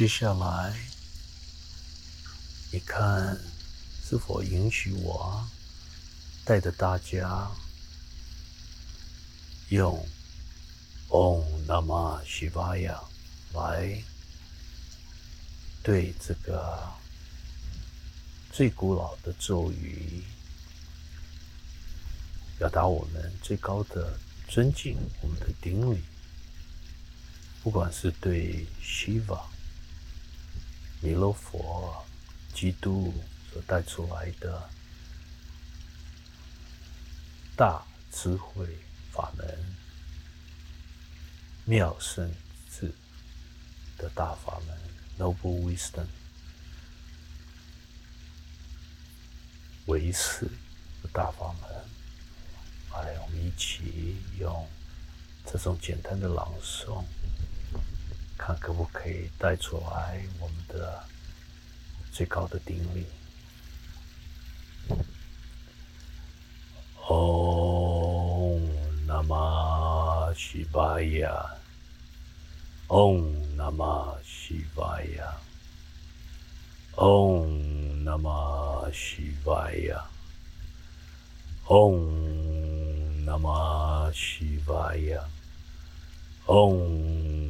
接下来，你看是否允许我带着大家用 “Om Namah Shivaya” 来对这个最古老的咒语表达我们最高的尊敬，我们的顶礼，不管是对希瓦。弥勒佛、基督所带出来的大智慧法门、妙圣智的大法门 （Noble Wisdom） 唯识的大法门，来，我们一起用这种简单的朗诵。看可不可以带出来我们的最高的定力。哦，那么西巴呀，哦，那么西巴呀，哦，那么西巴呀，哦，那么西巴呀，哦。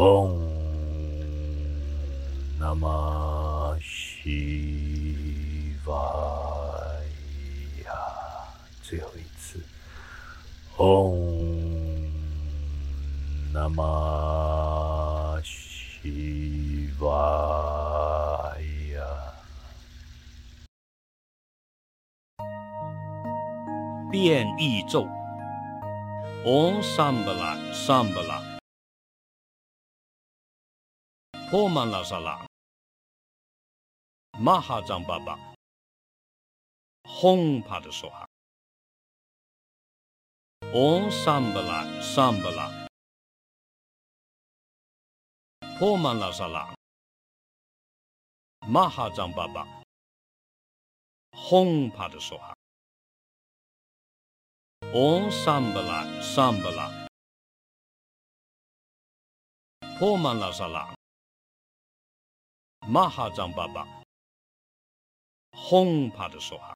嗡，那么西瓦呀，最后一次，嗡，那么西瓦呀，变异咒，嗡，桑不拉，桑不拉。破曼拉萨拉，玛哈章巴巴，红帕德索哈，嗡萨布拉萨布拉，破曼拉萨拉，玛哈章巴巴，红帕德索哈，嗡萨布拉萨布拉，破曼拉萨拉。Pomala Sala Mahajambaba Hong Padasoha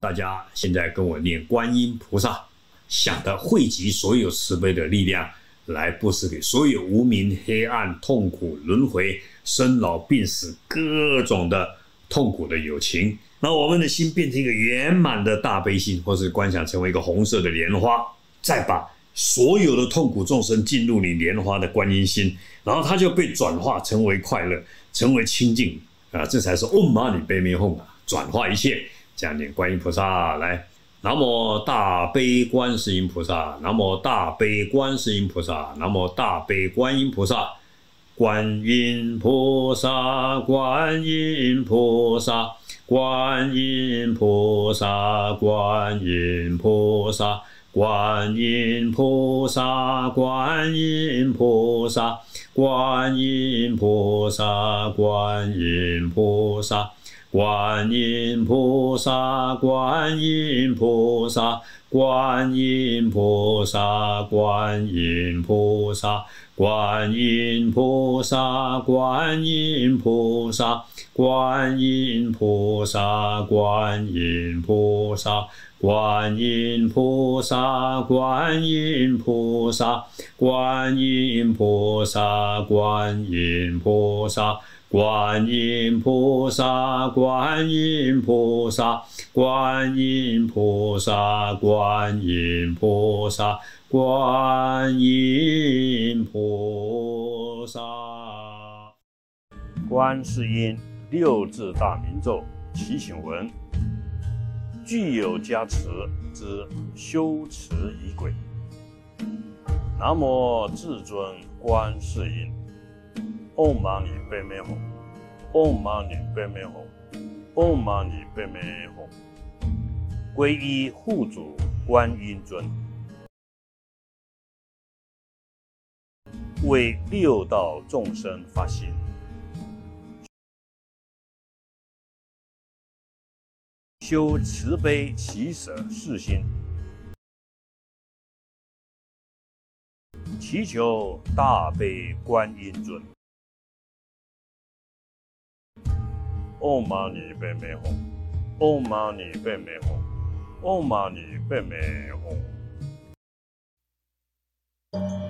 大家现在跟我念观音菩萨，想的汇集所有慈悲的力量，来布施给所有无名、黑暗、痛苦、轮回、生老病死各种的痛苦的友情。那我们的心变成一个圆满的大悲心，或是观想成为一个红色的莲花，再把所有的痛苦众生进入你莲花的观音心，然后它就被转化成为快乐，成为清净啊！这才是嗡嘛呢呗咪吽啊，转化一切。这样念观音菩萨来，南无大悲观世音菩萨，南无大悲观世音菩萨，南无大悲观音菩萨，观音菩萨，观音菩萨。观音菩萨，观音菩萨，观音菩萨，观音菩萨，观音菩萨，观音菩萨，观音菩萨，观音菩萨，观音菩萨，观音菩萨，观音菩萨，观音菩萨。观音菩萨，观音菩萨，观音菩萨，观音菩萨，观音菩萨，观音菩萨，观音菩萨，观音菩萨，观音菩萨，观音菩萨，观音菩萨。观音菩萨，观世音六字大明咒提醒文。具有加持之修持仪轨，南无至尊观世音，唵嘛呢呗咪吽，唵嘛呢呗咪吽，唵嘛呢呗咪吽，皈依护主观音尊。为六道众生发心。修慈悲喜舍四心，祈求大悲观音尊。唵嘛呢叭咪吽，唵嘛呢叭咪吽，唵嘛呢叭咪吽。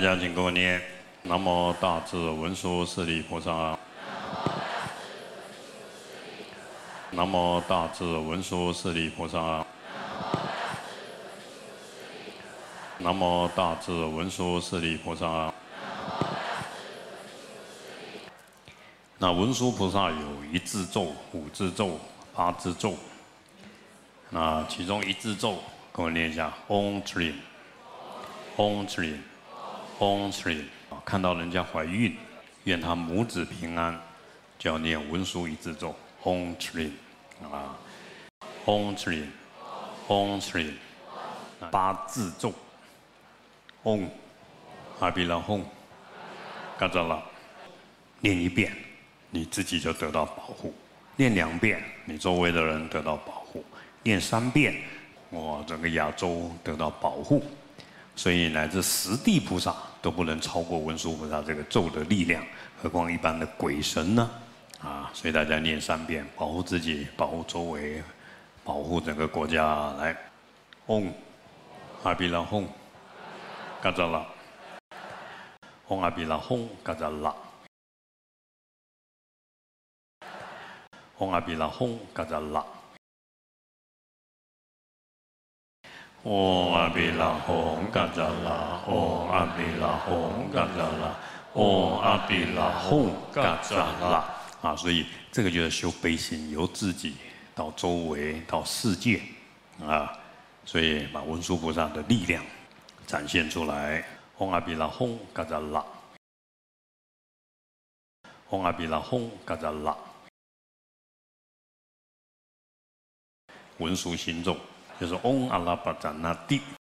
大家请跟我念：南无大智文殊师利菩萨。南无大智文殊师利菩萨。南无大智文殊师利菩萨。那文殊菩萨有一字咒、五字咒、八字咒。那其中一字咒，跟我念一下：Om Chri，Om Chri，Om Chri。看到人家怀孕，愿她母子平安，就要念文殊一字咒：Om Chri，啊，Om Chri，Om Chri。八字咒。嗡，阿比拉吽，嘎扎拉，念一遍，你自己就得到保护；念两遍，你周围的人得到保护；念三遍，哇，整个亚洲得到保护。所以乃至十地菩萨都不能超过文殊菩萨这个咒的力量，何况一般的鬼神呢？啊，所以大家念三遍，保护自己，保护周围，保护整个国家。来，嗡，阿比拉吽。嘎扎拉，嗡阿比拉吽，嘎扎拉，嗡阿比拉吽，嘎扎拉，吽阿比拉吽，嘎扎拉，吽阿比拉吽，嘎扎拉，吽阿比拉吽，嘎扎拉。啊，所以这个就是修悲心，由自己到周围到世界，啊，所以把文殊菩萨的力量。展现出来，吽阿比拉吽嘎扎拉，吽阿比拉吽嘎扎拉，文殊心咒 그래서 옹 알라빠자 나띠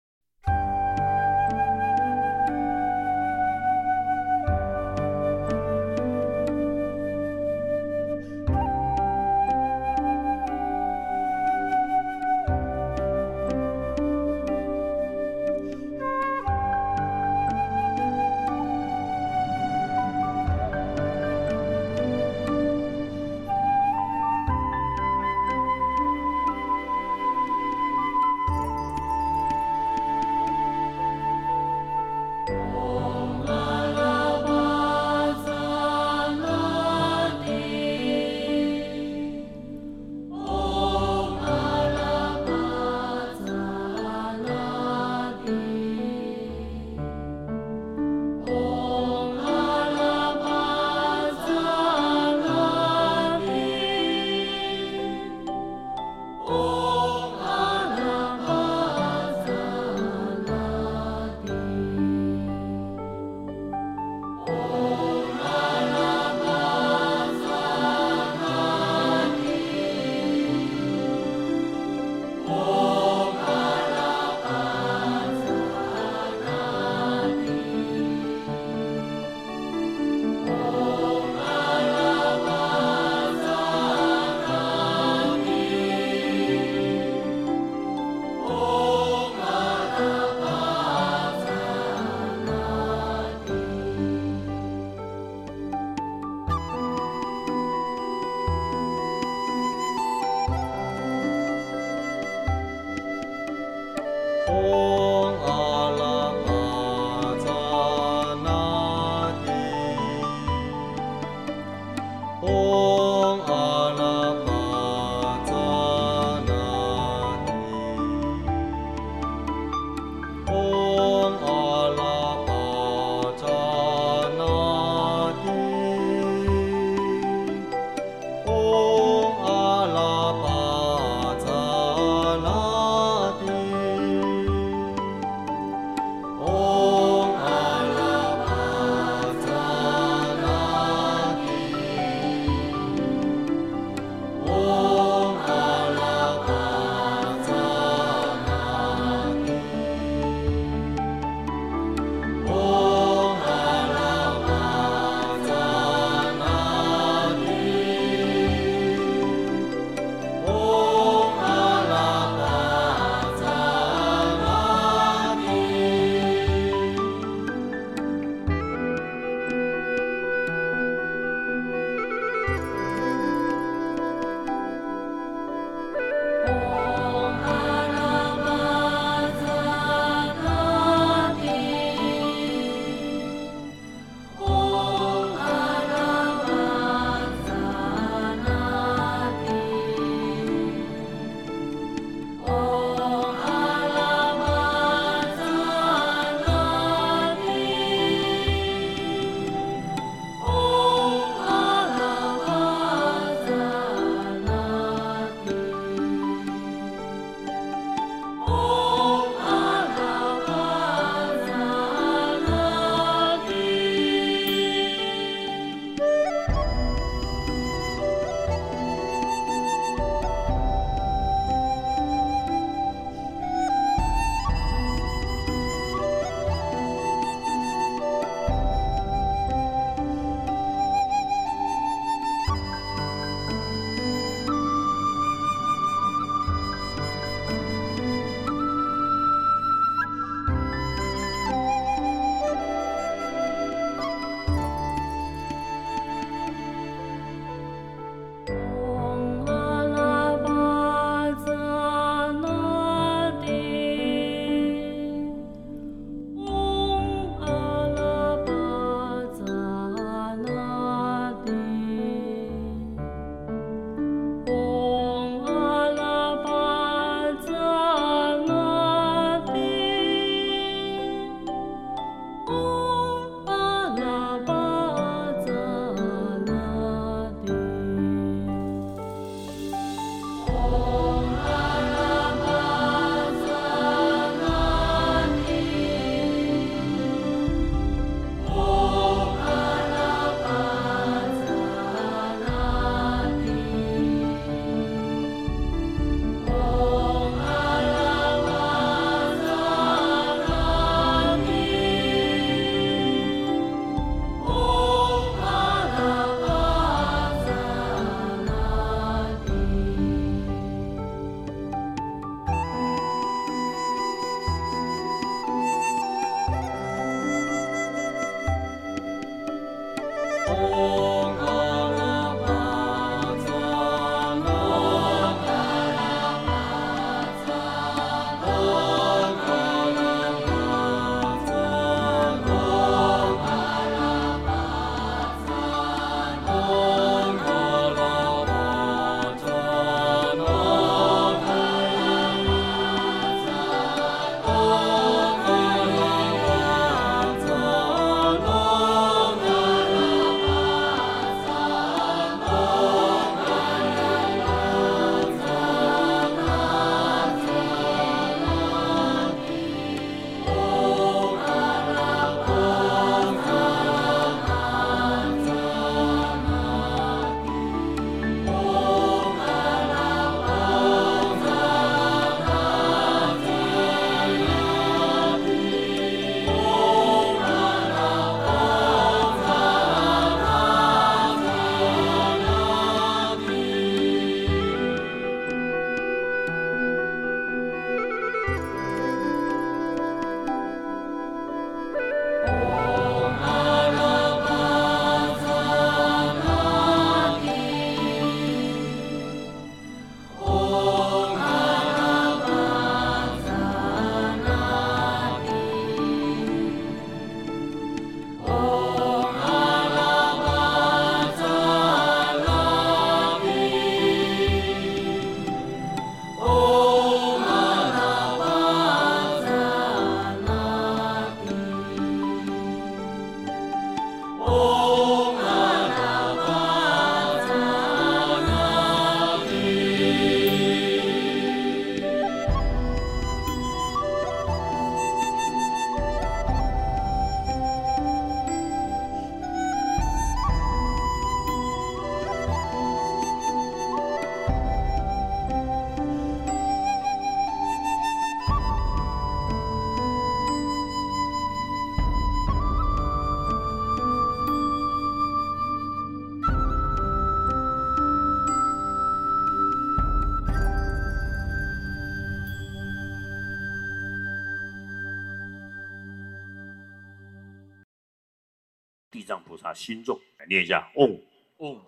藏菩萨心咒，来念一下：嗡嗡，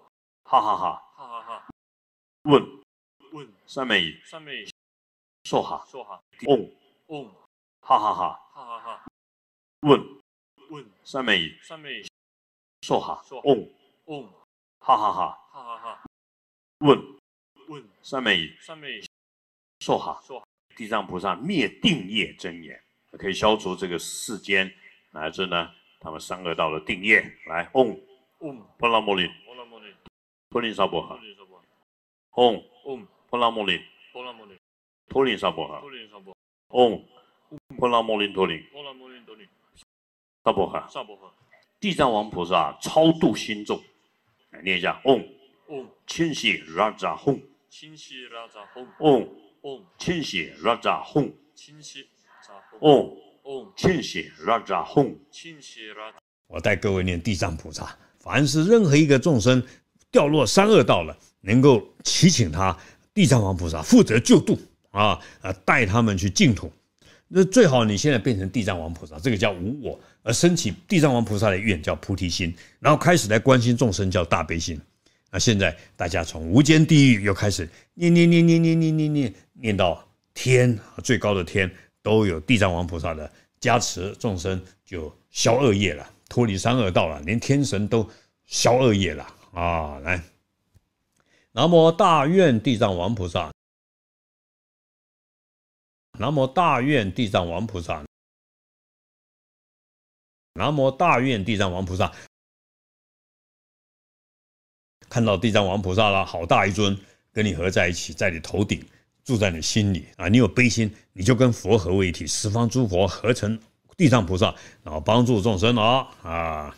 哈哈哈，哈哈哈，问。问。三昧。语，三昧。说哈，说哈，嗡嗡，哈哈哈，哈哈哈，问。问。三昧。语，三昧。说哈。说，嗡嗡，哈哈哈，哈哈哈，问。问。三昧。语，三昧。说哈。说哈，地藏菩萨灭定业真言，可以消除这个世间乃至呢他们三个到了定业。来嗡嗡，波拉摩林，波拉摩林，托林沙波哈，嗡，嗡，拉摩林，波拉摩林，托林沙波哈，沙，嗡，波拉摩林托林，波拉摩林托林，沙波哈，沙波哈，地藏王菩萨超度心众，来念一下，嗡，嗡，清洗拉扎哄，清洗拉扎哄，嗡，嗡，清洗拉扎哄，清洗扎哄，嗡。我带各位念地藏菩萨，凡是任何一个众生掉落三恶道了，能够祈请他地藏王菩萨负责救度啊啊，带他们去净土。那最好你现在变成地藏王菩萨，这个叫无我，而升起地藏王菩萨的愿叫菩提心，然后开始来关心众生叫大悲心。那现在大家从无间地狱又开始念念念念念念念念念到天最高的天，都有地藏王菩萨的加持，众生就消恶业了，脱离三恶道了，连天神都消恶业了啊！来，南无大愿地藏王菩萨，南无大愿地藏王菩萨，南无大愿地藏王菩萨。看到地藏王菩萨了，好大一尊，跟你合在一起，在你头顶，住在你心里啊你有悲心你就跟佛合为一体十方诸佛合成地藏菩萨然后帮助众生啊。啊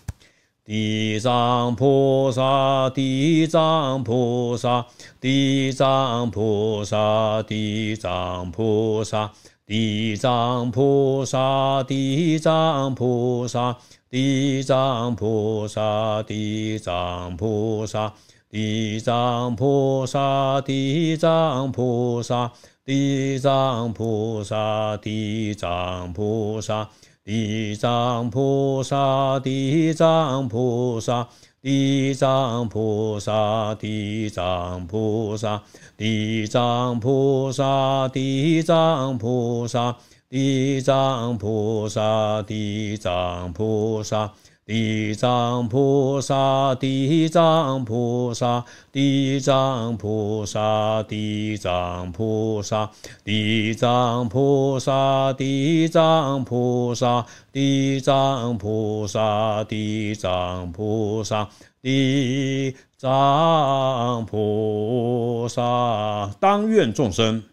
地藏菩萨地藏菩萨地藏菩萨地藏菩萨地藏菩萨地藏菩萨地藏菩萨地藏菩萨。地藏菩萨，地藏菩萨，地藏菩萨，地藏菩萨。地藏菩萨，地藏菩萨，地藏菩萨，地藏菩萨，地藏菩萨，地藏菩萨，地藏菩萨，地藏菩萨，地藏菩萨，地藏菩萨，地藏菩萨，地藏菩萨，地藏菩萨，地藏菩萨，地藏菩萨，地藏菩萨，地藏菩萨，当愿众生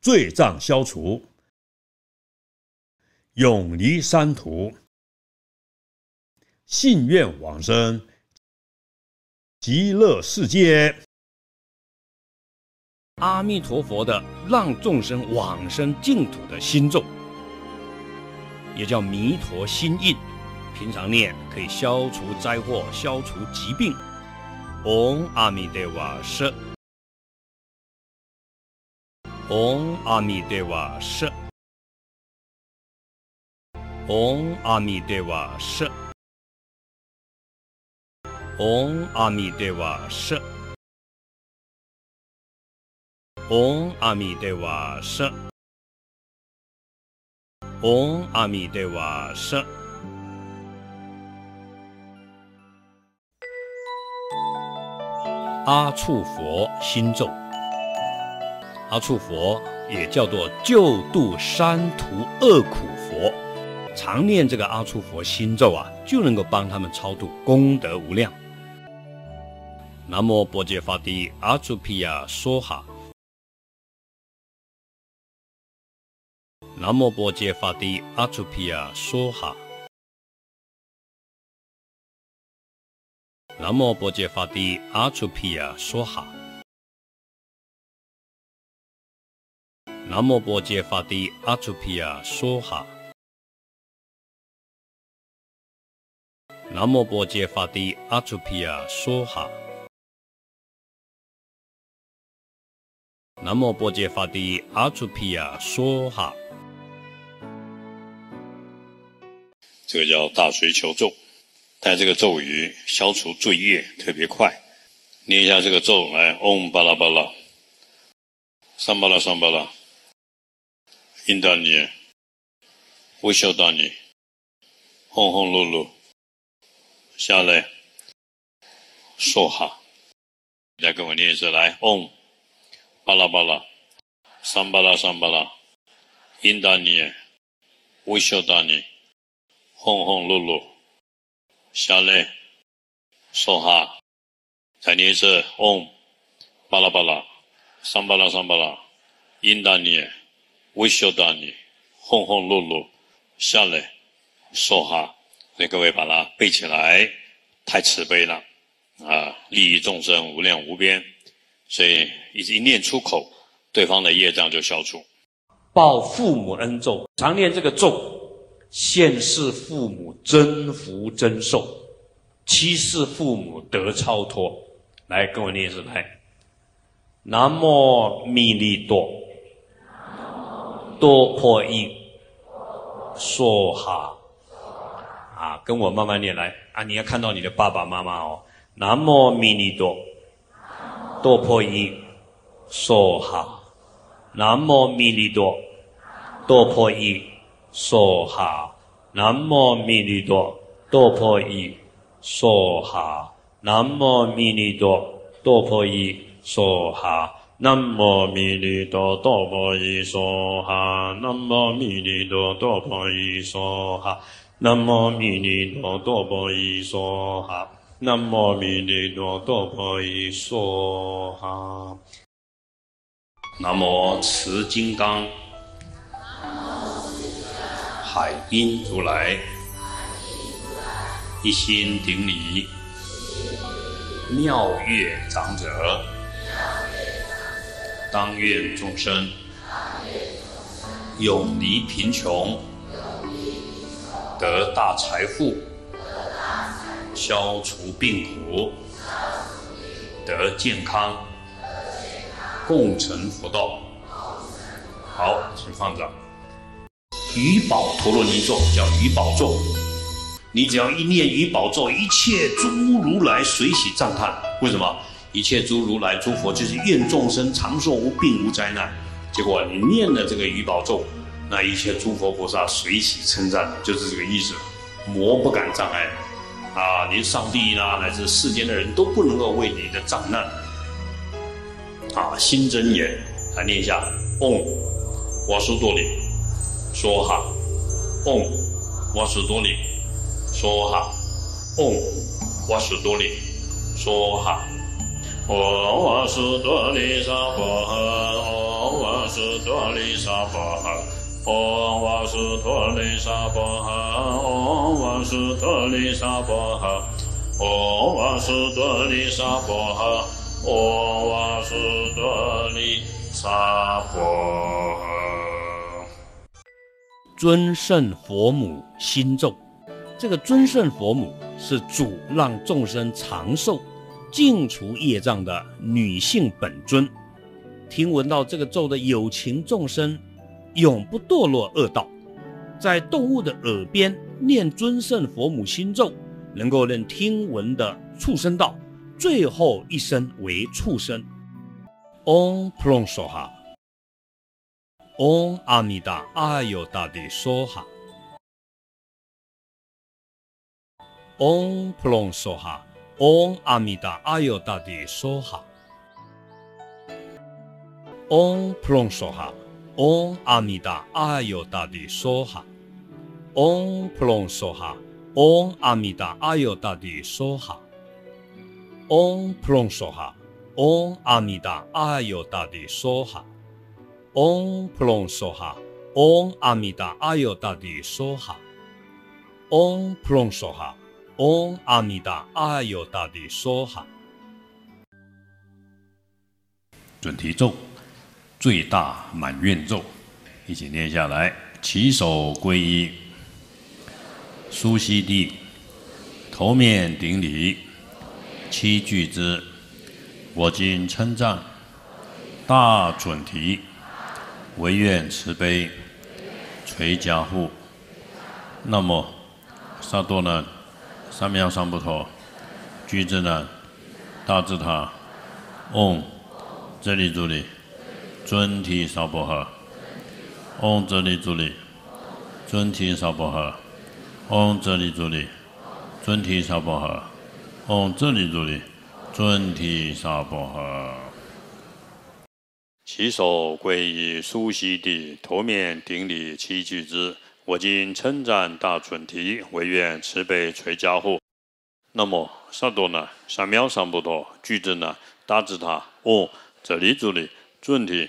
罪障消除，永离三途。信愿往生极乐世界。阿弥陀佛的让众生往生净土的心咒，也叫弥陀心印。平常念可以消除灾祸、消除疾病。嗡阿弥陀佛舍，嗡阿弥陀佛舍，嗡阿弥陀佛舍。唵阿弥陀佛舍，唵阿弥陀佛舍，唵阿弥陀佛舍。阿处佛心咒，阿处佛也叫做救度三途恶苦佛，常念这个阿处佛心咒啊，就能够帮他们超度，功德无量。南无般揭法帝阿处毗亚娑哈。南无般揭法帝阿处毗亚娑哈。南无般揭法帝阿处毗亚娑哈。南无般揭法帝阿处毗亚娑哈。南无般揭法帝阿处毗亚娑哈。南无般揭法帝阿处毗亚娑哈。这个叫大水求咒。但这个咒语消除罪业特别快，念一下这个咒来：嗡巴拉巴拉，上巴拉上巴拉，印达尼，维修达尼，轰轰碌碌，下来，说哈，再跟我念一次来：嗡巴拉巴拉，桑巴拉桑巴拉，印达尼，维修达尼，轰轰噜噜。下来，说哈，再念一次，嗡，巴拉巴拉，桑巴拉桑巴拉，印达尼，维修达尼，轰轰碌碌，下来，说哈，所以各位把它背起来，太慈悲了。啊！利益众生无量无边，所以一一念出口，对方的业障就消除。报父母恩咒，常念这个咒。现世父母增福增寿，七世父母得超脱。来，跟我念一次来。南无弥利多，多破音，说哈。啊，跟我慢慢念来啊！你要看到你的爸爸妈妈哦。南无弥利多，多破音，说哈。南无弥利多，多破音。梭哈，南无弥利多，多婆夷，梭哈，南无弥利多，多婆夷，梭哈，南无弥利多，多婆夷，梭哈，南无弥利多，多婆夷，梭哈，南无弥利多，多婆夷，梭哈，南无弥利多，多婆夷，梭哈，南无慈金刚。海音如来，一心顶礼，妙月长者，当愿众生。永离贫穷，得大财富，消除病苦，得健康，共成佛道。好，请放掌。余宝陀罗尼咒叫余宝咒，你只要一念余宝咒，一切诸如来随喜赞叹。为什么？一切诸如来诸佛就是愿众生长寿无病无灾难。结果你念了这个余宝咒，那一切诸佛菩萨随喜称赞，就是这个意思。魔不敢障碍，啊，连上帝啦乃至世间的人都不能够为你的障难。啊，心真言，来念一下：嗡，瓦苏多里。说哈，嗡，瓦斯多里，说哈，嗡，瓦斯多里，说哈，嗡，瓦斯多利萨婆诃，嗡，瓦斯多利萨婆诃，嗡，瓦斯多利萨婆诃，嗡，瓦斯多利萨婆诃，嗡，瓦斯多利萨婆诃，嗡，瓦斯多利萨婆诃。尊圣佛母心咒，这个尊圣佛母是主让众生长寿、净除业障的女性本尊。听闻到这个咒的有情众生，永不堕落恶道。在动物的耳边念尊圣佛母心咒，能够令听闻的畜生道最后一生为畜生。Om Prom Soha。嗡阿弥达阿尤达的梭哈，嗡普隆梭哈，嗡阿弥达阿尤达的梭哈，嗡普隆梭哈，嗡阿弥达阿尤达的梭哈，嗡普隆梭哈，嗡阿弥达阿尤达的梭哈，嗡普隆梭哈，嗡阿弥达阿尤达的梭哈。嗡普隆梭哈，嗡阿弥达阿尤达的梭哈，嗡普隆梭哈，嗡阿弥达阿尤达的梭哈。准提咒，最大满愿咒，一起念下来，起手皈依，苏悉地，头面顶礼，七句之，我今称赞，大准提，唯愿慈悲，垂加护，那么，萨多呢？三藐三菩陀，居之呢？大智塔，哦，这里这里。尊体娑婆诃。嗡哲利主利，尊体娑婆诃。嗡哲利主利，尊体娑婆诃。嗡哲利主利，尊体娑婆诃。起手皈依苏悉地，头面顶礼七句之。我今称赞大准提，唯愿慈悲垂加护。那么萨多呢？三藐三菩陀句子呢？大智塔，哦，这里这，准提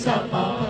Sapa.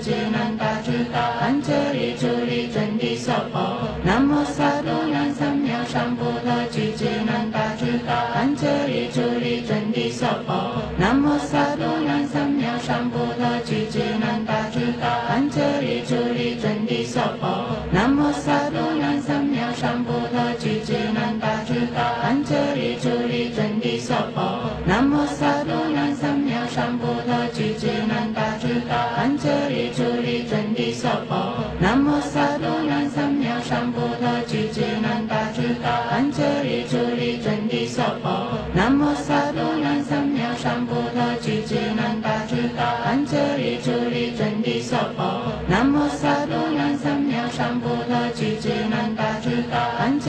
娑。南无萨埵南三藐三菩提，具足南大智大安这里处利真谛娑。南无萨埵南三藐三菩提，具足南大大安这里处利真谛娑。南无萨埵南三藐三菩提，具足南大大安这里处利真谛娑。南无萨埵南三藐三菩提，具足南大大安。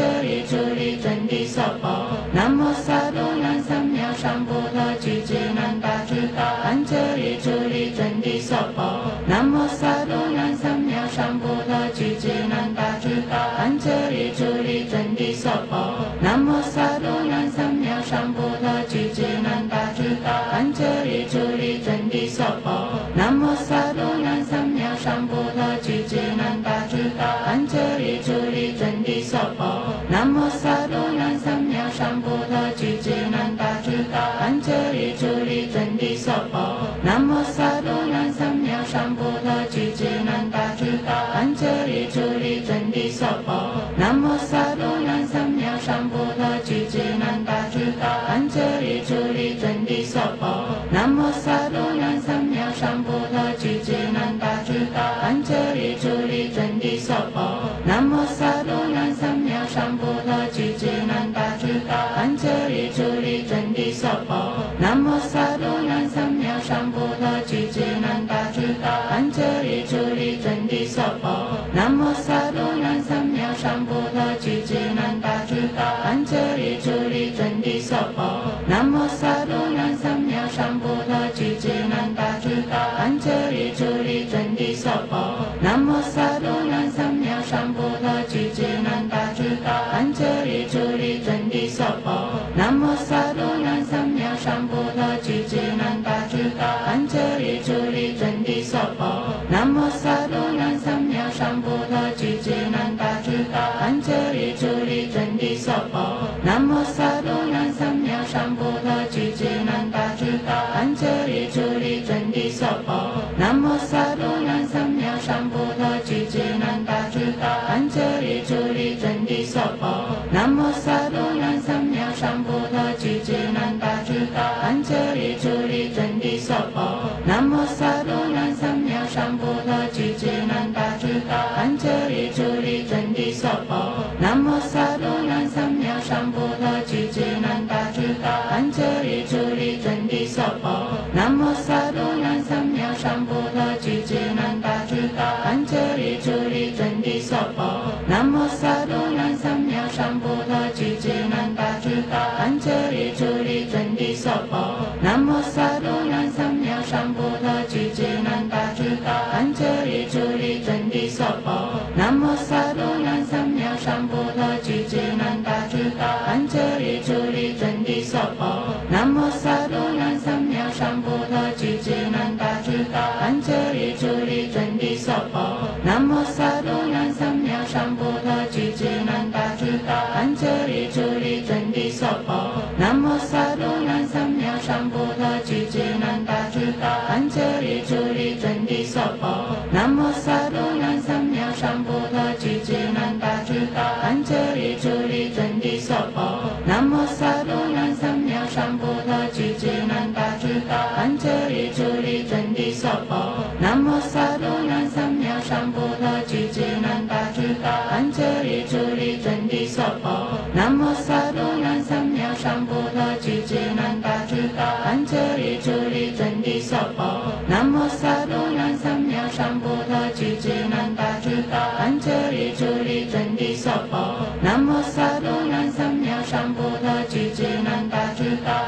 南无萨多喃，三藐三菩陀。娑婆。南无萨度南三藐三菩提。智难大智大安。娑婆。南无萨度南三藐三菩提。智难大智大安。娑婆。南无萨度南三藐三菩提。智难大智大安。 อัญเจรจูรีจันทิโ三ปะปะนะโ大สะตุญังสัมเมลสัม三ะปะจีเจนัน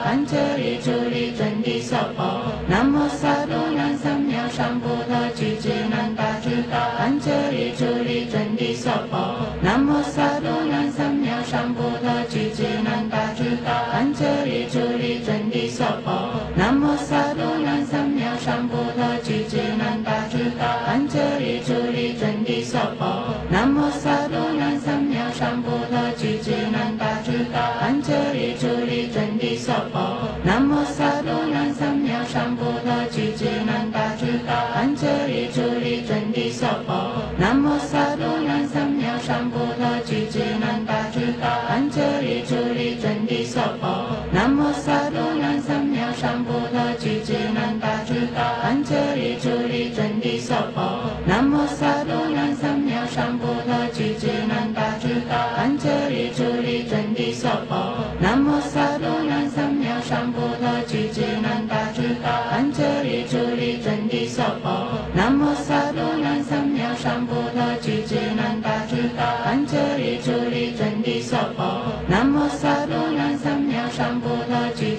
安哲里主里真的娑婆，南无萨埵南三藐上菩提，具智大，里里真的，萨南三，solo na mi solo na 南无志到喃，三藐三里真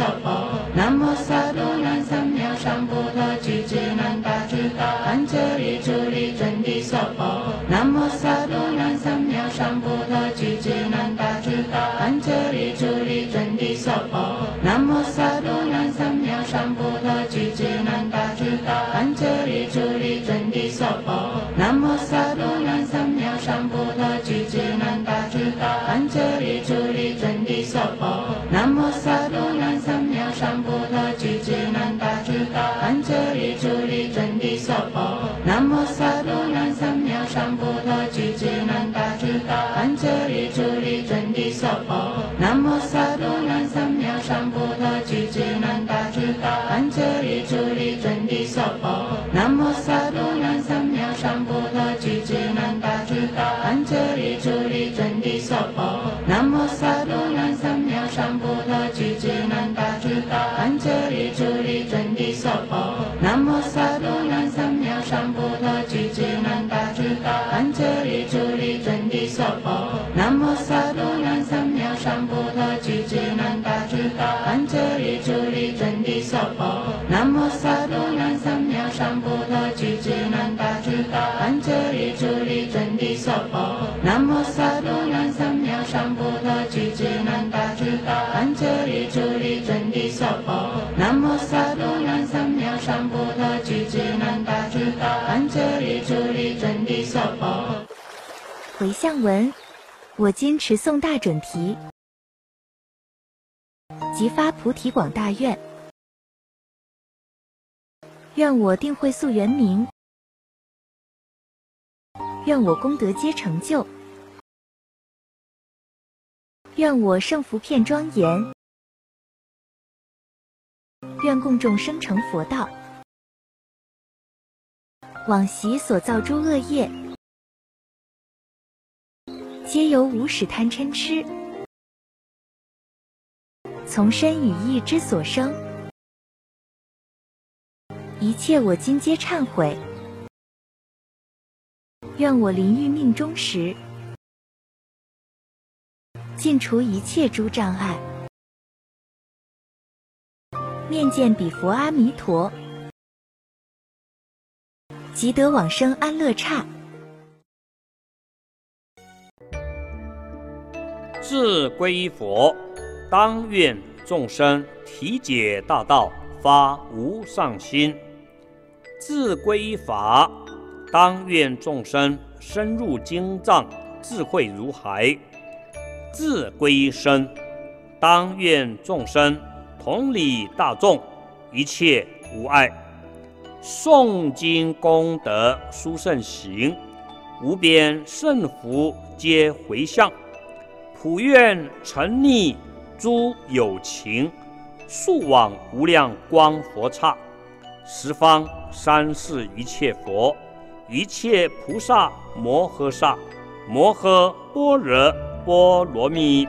娑婆。南无萨多南三藐三菩提俱胝南大智大安哲利主利真谛娑婆。南无萨多南三藐三菩提俱胝南大智大安哲利主利真谛娑婆。南无萨多南三藐三菩提俱胝南大智大安哲主力真的娑婆。南无萨埵南三藐三菩提，具智能大智大。安利主真的娑婆。南无萨埵南三藐上菩提，具智能大智大。安利主真的娑婆。南无萨埵南三藐上菩提，具智能大智大。安利主真的娑婆。真，南无萨埵南三藐三菩提，具足南大智大，真，南无萨埵南三藐三菩提，具足南大智大，安遮利主真利娑婆，南无萨埵南三藐三菩提，具足南大智大，真。回向文，我坚持诵大准提。即发菩提广大愿，愿我定慧速圆明，愿我功德皆成就，愿我胜福片庄严，愿共众生成佛道，往昔所造诸恶业。皆由无始贪嗔痴，从身语意之所生，一切我今皆忏悔。愿我临欲命终时，尽除一切诸障碍，面见彼佛阿弥陀，即得往生安乐刹。自归依佛，当愿众生体解大道，发无上心；自归法，当愿众生深入经藏，智慧如海；自归依身，当愿众生同理大众，一切无碍。诵经功德殊胜行，无边胜福皆回向。普愿沉溺诸有情，速往无量光佛刹。十方三世一切佛，一切菩萨摩诃萨，摩诃般若波罗蜜。